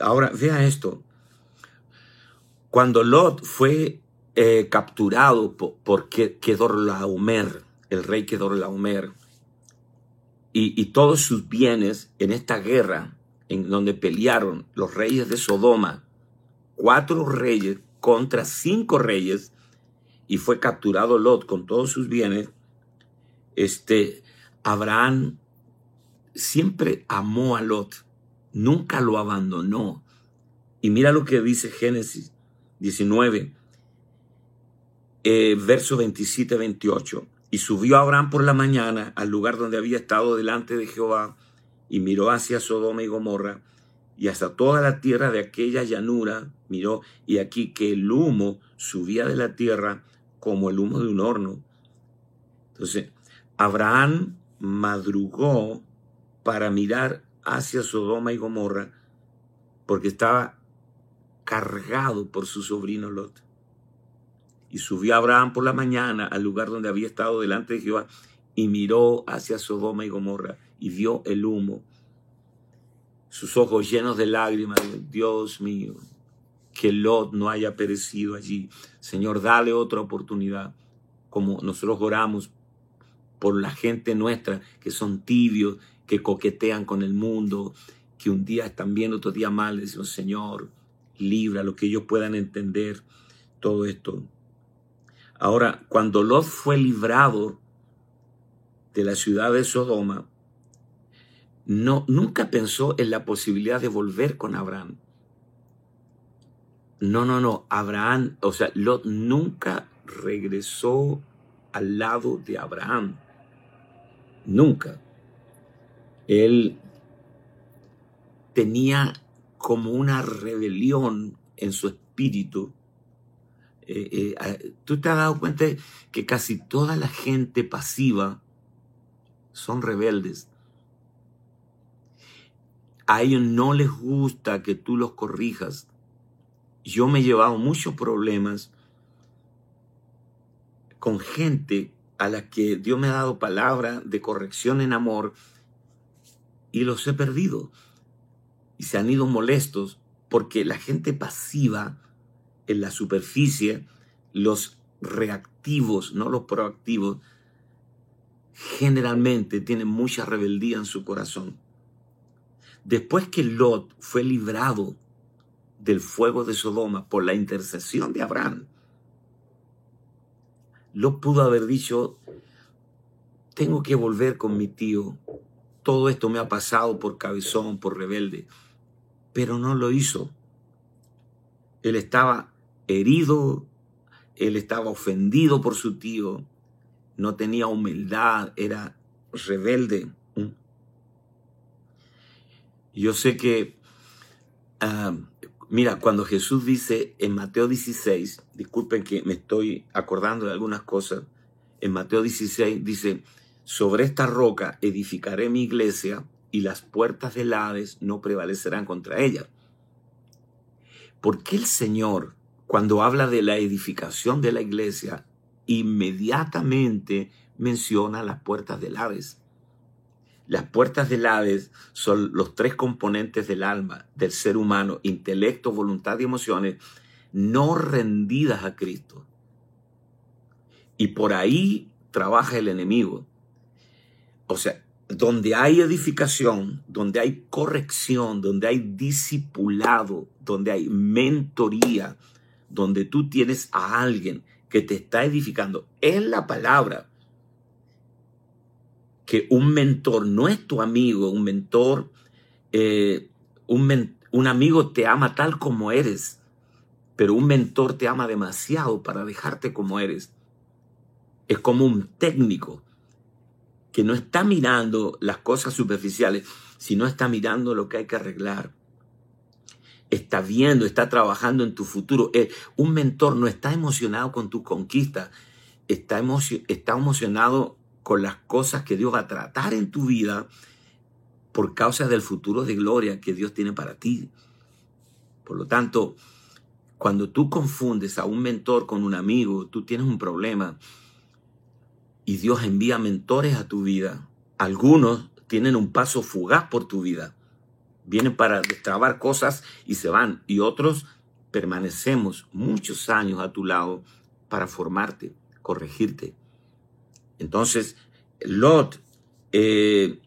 Ahora, vea esto. Cuando Lot fue eh, capturado por, por Kedorlaomer, el rey Kedorlaomer, y, y todos sus bienes en esta guerra en donde pelearon los reyes de Sodoma, cuatro reyes contra cinco reyes, y fue capturado Lot con todos sus bienes, este, Abraham siempre amó a Lot, nunca lo abandonó. Y mira lo que dice Génesis 19, eh, verso 27-28. Y subió Abraham por la mañana al lugar donde había estado delante de Jehová y miró hacia Sodoma y Gomorra y hasta toda la tierra de aquella llanura miró y aquí que el humo subía de la tierra como el humo de un horno. Entonces, Abraham madrugó para mirar hacia Sodoma y Gomorra porque estaba cargado por su sobrino Lot. Y subió Abraham por la mañana al lugar donde había estado delante de Jehová y miró hacia Sodoma y Gomorra y vio el humo. Sus ojos llenos de lágrimas, Dios mío, que Lot no haya perecido allí. Señor, dale otra oportunidad, como nosotros oramos por la gente nuestra que son tibios, que coquetean con el mundo, que un día están bien, otro día mal. Decimos, Señor, libra lo que ellos puedan entender todo esto. Ahora, cuando Lot fue librado de la ciudad de Sodoma, no, nunca pensó en la posibilidad de volver con Abraham. No, no, no. Abraham, o sea, Lot nunca regresó al lado de Abraham. Nunca. Él tenía como una rebelión en su espíritu. Eh, eh, Tú te has dado cuenta que casi toda la gente pasiva son rebeldes. A ellos no les gusta que tú los corrijas. Yo me he llevado muchos problemas con gente a la que Dios me ha dado palabra de corrección en amor y los he perdido. Y se han ido molestos porque la gente pasiva en la superficie, los reactivos, no los proactivos, generalmente tienen mucha rebeldía en su corazón. Después que Lot fue librado del fuego de Sodoma por la intercesión de Abraham, Lot pudo haber dicho, tengo que volver con mi tío, todo esto me ha pasado por cabezón, por rebelde, pero no lo hizo. Él estaba herido, él estaba ofendido por su tío, no tenía humildad, era rebelde. Yo sé que, ah, mira, cuando Jesús dice en Mateo 16, disculpen que me estoy acordando de algunas cosas, en Mateo 16 dice, sobre esta roca edificaré mi iglesia y las puertas del Hades no prevalecerán contra ella. ¿Por qué el Señor, cuando habla de la edificación de la iglesia, inmediatamente menciona las puertas del Hades. Las puertas del Hades son los tres componentes del alma, del ser humano, intelecto, voluntad y emociones, no rendidas a Cristo. Y por ahí trabaja el enemigo. O sea, donde hay edificación, donde hay corrección, donde hay discipulado, donde hay mentoría, donde tú tienes a alguien que te está edificando en la palabra. Que un mentor no es tu amigo, un mentor, eh, un, un amigo te ama tal como eres, pero un mentor te ama demasiado para dejarte como eres. Es como un técnico que no está mirando las cosas superficiales, sino está mirando lo que hay que arreglar está viendo, está trabajando en tu futuro. Eh, un mentor no está emocionado con tu conquista, está, emocionado con las cosas que Dios va a tratar en tu vida por causa del futuro de gloria que Dios tiene para ti. Por lo tanto, cuando tú confundes a un mentor con un amigo, tú tienes un problema. Y Dios envía mentores a tu vida. Algunos tienen un paso fugaz por tu vida vienen para destrabar cosas y se van. Y otros permanecemos muchos años a tu lado para formarte, corregirte. Entonces, Lot, eh,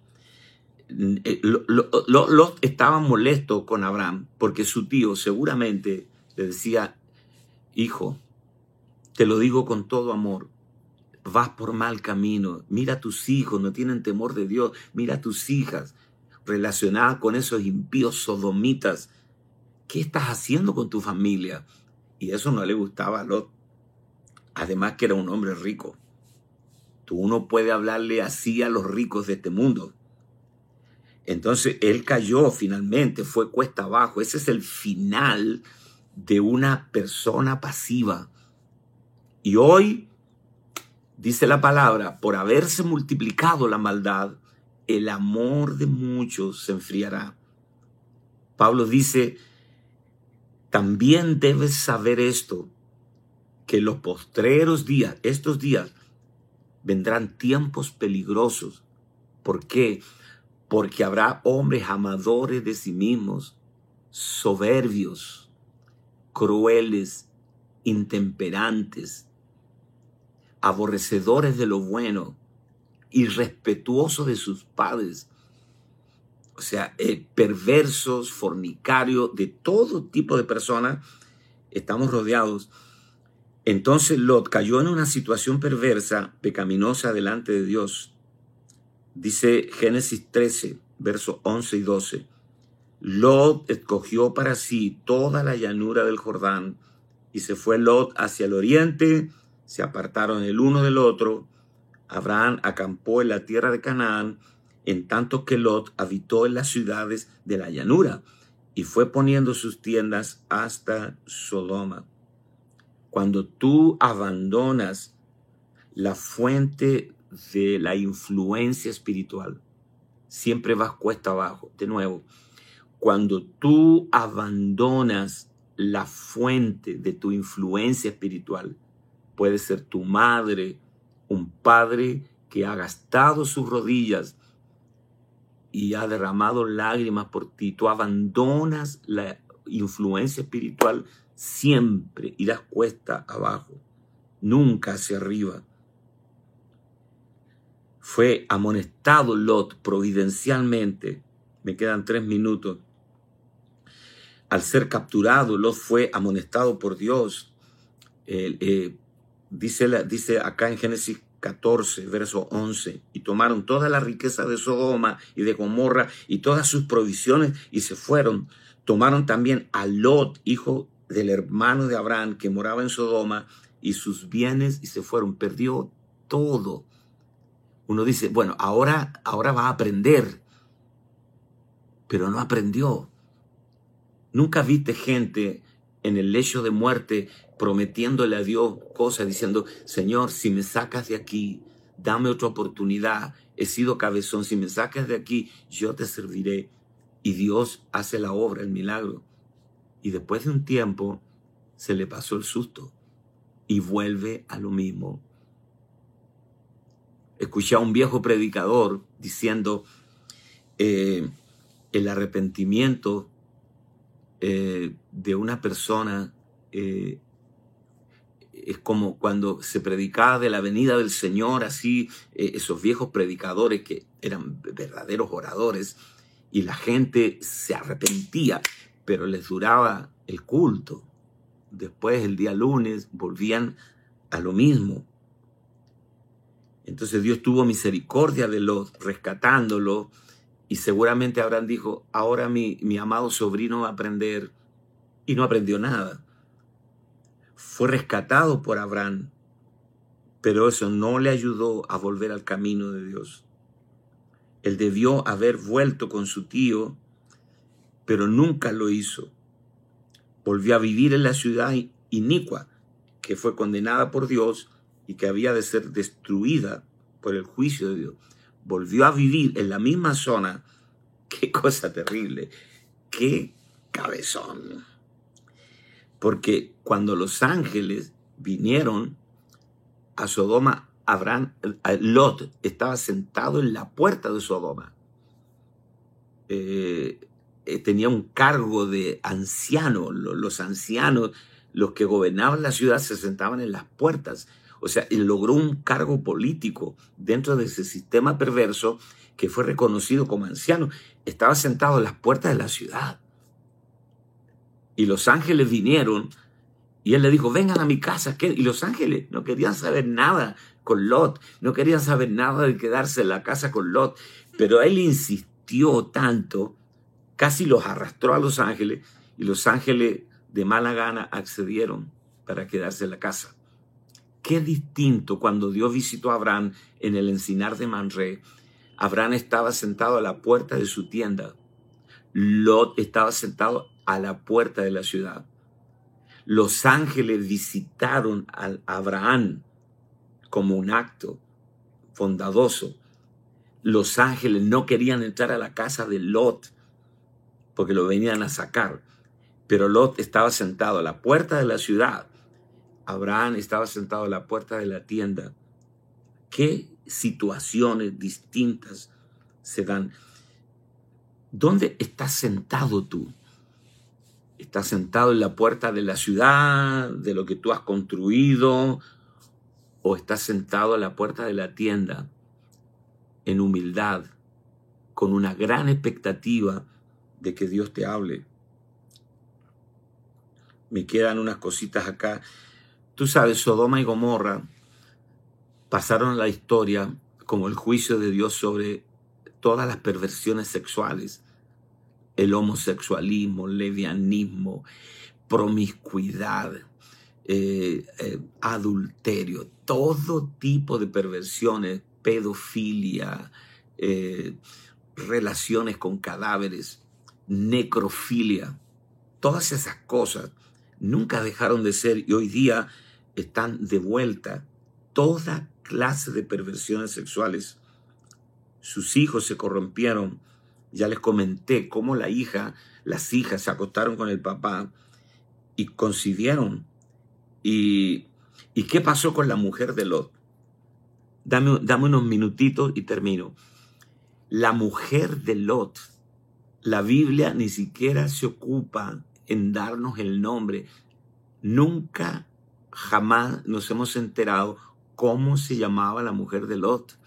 eh, Lot estaba molesto con Abraham porque su tío seguramente le decía, hijo, te lo digo con todo amor, vas por mal camino, mira a tus hijos, no tienen temor de Dios, mira a tus hijas relacionadas con esos impíos sodomitas, ¿qué estás haciendo con tu familia? Y eso no le gustaba a Lot. Además que era un hombre rico. Tú no puedes hablarle así a los ricos de este mundo. Entonces él cayó finalmente, fue cuesta abajo. Ese es el final de una persona pasiva. Y hoy, dice la palabra, por haberse multiplicado la maldad, el amor de muchos se enfriará. Pablo dice, también debes saber esto, que los postreros días, estos días, vendrán tiempos peligrosos. ¿Por qué? Porque habrá hombres amadores de sí mismos, soberbios, crueles, intemperantes, aborrecedores de lo bueno, irrespetuosos de sus padres, o sea, eh, perversos, fornicarios, de todo tipo de personas, estamos rodeados. Entonces Lot cayó en una situación perversa, pecaminosa delante de Dios. Dice Génesis 13, versos 11 y 12. Lot escogió para sí toda la llanura del Jordán y se fue Lot hacia el oriente, se apartaron el uno del otro. Abraham acampó en la tierra de Canaán, en tanto que Lot habitó en las ciudades de la llanura y fue poniendo sus tiendas hasta Sodoma. Cuando tú abandonas la fuente de la influencia espiritual, siempre vas cuesta abajo. De nuevo, cuando tú abandonas la fuente de tu influencia espiritual, puede ser tu madre, un padre que ha gastado sus rodillas y ha derramado lágrimas por ti. Tú abandonas la influencia espiritual, siempre irás cuesta abajo, nunca hacia arriba. Fue amonestado Lot providencialmente. Me quedan tres minutos. Al ser capturado, Lot fue amonestado por Dios. Eh, dice, dice acá en Génesis 14, verso 11, y tomaron toda la riqueza de Sodoma y de Gomorra y todas sus provisiones y se fueron. Tomaron también a Lot, hijo del hermano de Abraham que moraba en Sodoma, y sus bienes y se fueron. Perdió todo. Uno dice, bueno, ahora, ahora va a aprender, pero no aprendió. Nunca viste gente en el lecho de muerte prometiéndole a Dios cosas, diciendo, Señor, si me sacas de aquí, dame otra oportunidad. He sido cabezón, si me sacas de aquí, yo te serviré. Y Dios hace la obra, el milagro. Y después de un tiempo, se le pasó el susto y vuelve a lo mismo. Escuché a un viejo predicador diciendo, eh, el arrepentimiento eh, de una persona eh, es como cuando se predicaba de la venida del Señor, así eh, esos viejos predicadores que eran verdaderos oradores y la gente se arrepentía, pero les duraba el culto. Después, el día lunes, volvían a lo mismo. Entonces Dios tuvo misericordia de los, rescatándolo, y seguramente Abraham dijo, ahora mi, mi amado sobrino va a aprender, y no aprendió nada fue rescatado por Abraham, pero eso no le ayudó a volver al camino de Dios. Él debió haber vuelto con su tío, pero nunca lo hizo. Volvió a vivir en la ciudad inicua, que fue condenada por Dios y que había de ser destruida por el juicio de Dios. Volvió a vivir en la misma zona. Qué cosa terrible. Qué cabezón. Porque cuando los ángeles vinieron a Sodoma, Abraham, Lot estaba sentado en la puerta de Sodoma. Eh, eh, tenía un cargo de anciano. Los ancianos, los que gobernaban la ciudad, se sentaban en las puertas. O sea, él logró un cargo político dentro de ese sistema perverso que fue reconocido como anciano. Estaba sentado en las puertas de la ciudad. Y los ángeles vinieron y él le dijo, vengan a mi casa. Y los ángeles no querían saber nada con Lot, no querían saber nada de quedarse en la casa con Lot. Pero él insistió tanto, casi los arrastró a los ángeles y los ángeles de mala gana accedieron para quedarse en la casa. Qué distinto cuando Dios visitó a Abraham en el encinar de Manré. Abraham estaba sentado a la puerta de su tienda. Lot estaba sentado a la puerta de la ciudad. Los ángeles visitaron a Abraham como un acto bondadoso. Los ángeles no querían entrar a la casa de Lot porque lo venían a sacar. Pero Lot estaba sentado a la puerta de la ciudad. Abraham estaba sentado a la puerta de la tienda. ¿Qué situaciones distintas se dan? ¿Dónde estás sentado tú? ¿Estás sentado en la puerta de la ciudad, de lo que tú has construido? ¿O estás sentado a la puerta de la tienda en humildad, con una gran expectativa de que Dios te hable? Me quedan unas cositas acá. Tú sabes, Sodoma y Gomorra pasaron la historia como el juicio de Dios sobre todas las perversiones sexuales el homosexualismo, levianismo, promiscuidad, eh, eh, adulterio, todo tipo de perversiones, pedofilia, eh, relaciones con cadáveres, necrofilia, todas esas cosas nunca dejaron de ser y hoy día están de vuelta. Toda clase de perversiones sexuales. Sus hijos se corrompieron ya les comenté cómo la hija, las hijas se acostaron con el papá y concibieron. ¿Y, ¿y qué pasó con la mujer de Lot? Dame, dame unos minutitos y termino. La mujer de Lot, la Biblia ni siquiera se ocupa en darnos el nombre. Nunca, jamás nos hemos enterado cómo se llamaba la mujer de Lot.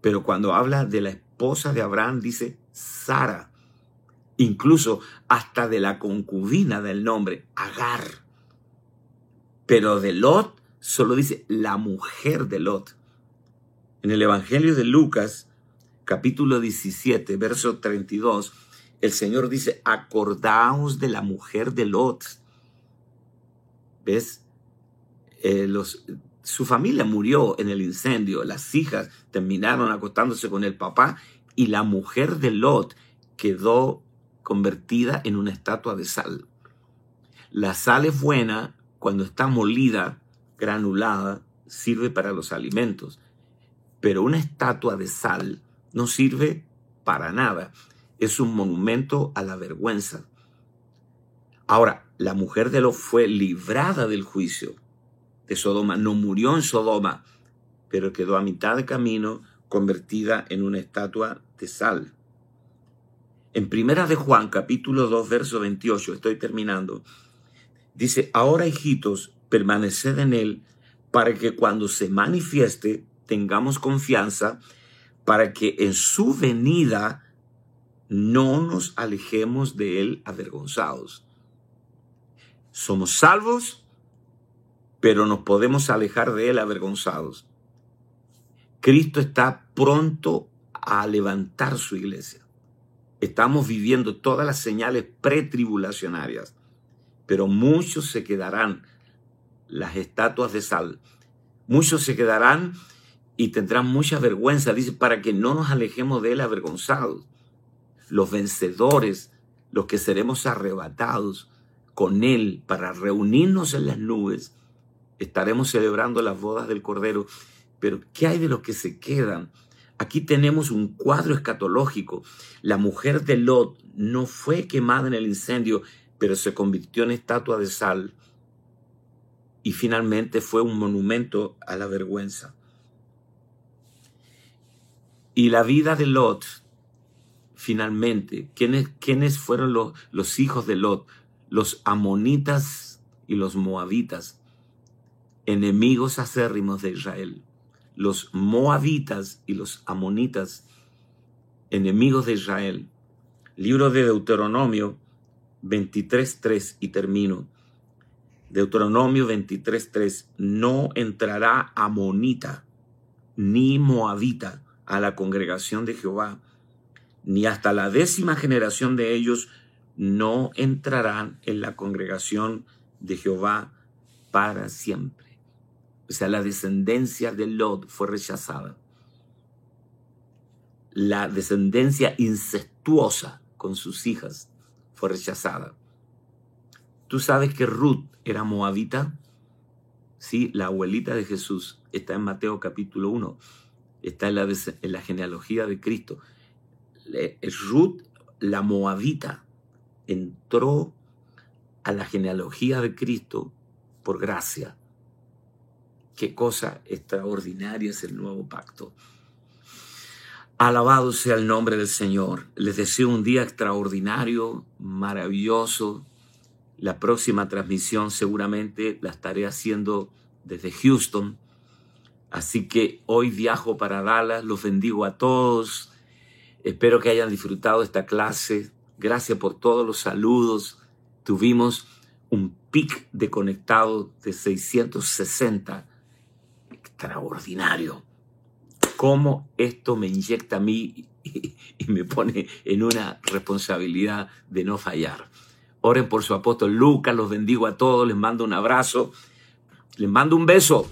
Pero cuando habla de la esposa de Abraham dice Sara, incluso hasta de la concubina del nombre, Agar. Pero de Lot solo dice la mujer de Lot. En el Evangelio de Lucas, capítulo 17, verso 32, el Señor dice, acordaos de la mujer de Lot. ¿Ves? Eh, los, su familia murió en el incendio, las hijas terminaron acostándose con el papá y la mujer de Lot quedó convertida en una estatua de sal. La sal es buena cuando está molida, granulada, sirve para los alimentos, pero una estatua de sal no sirve para nada. Es un monumento a la vergüenza. Ahora, la mujer de Lot fue librada del juicio Sodoma, no murió en Sodoma, pero quedó a mitad de camino convertida en una estatua de sal. En Primera de Juan, capítulo 2, verso 28, estoy terminando, dice, ahora hijitos, permaneced en él, para que cuando se manifieste tengamos confianza, para que en su venida no nos alejemos de él avergonzados. Somos salvos pero nos podemos alejar de él avergonzados. Cristo está pronto a levantar su iglesia. Estamos viviendo todas las señales pretribulacionarias, pero muchos se quedarán las estatuas de sal. Muchos se quedarán y tendrán mucha vergüenza, dice, para que no nos alejemos de él avergonzados. Los vencedores, los que seremos arrebatados con él para reunirnos en las nubes, estaremos celebrando las bodas del Cordero, pero ¿qué hay de los que se quedan? Aquí tenemos un cuadro escatológico. La mujer de Lot no fue quemada en el incendio, pero se convirtió en estatua de sal y finalmente fue un monumento a la vergüenza. Y la vida de Lot, finalmente, ¿quiénes, fueron los, los hijos de Lot? Los amonitas y los moabitas enemigos acérrimos de Israel. Los moabitas y los amonitas, enemigos de Israel. Libro de Deuteronomio 23.3 y termino. Deuteronomio 23.3. No entrará amonita ni moabita a la congregación de Jehová, ni hasta la décima generación de ellos no entrarán en la congregación de Jehová para siempre. O sea, la descendencia de Lot fue rechazada. La descendencia incestuosa con sus hijas fue rechazada. ¿Tú sabes que Ruth era moabita? Sí, la abuelita de Jesús está en Mateo capítulo 1, está en la, en la genealogía de Cristo. Ruth, la moabita, entró a la genealogía de Cristo por gracia. Qué cosa extraordinaria es el nuevo pacto. Alabado sea el nombre del Señor. Les deseo un día extraordinario, maravilloso. La próxima transmisión seguramente la estaré haciendo desde Houston. Así que hoy viajo para Dallas. Los bendigo a todos. Espero que hayan disfrutado esta clase. Gracias por todos los saludos. Tuvimos un pic de conectado de 660. Extraordinario. Cómo esto me inyecta a mí y, me pone en una responsabilidad de no fallar. Oren por su apóstol Lucas, los bendigo a todos, les mando un abrazo, les mando un beso.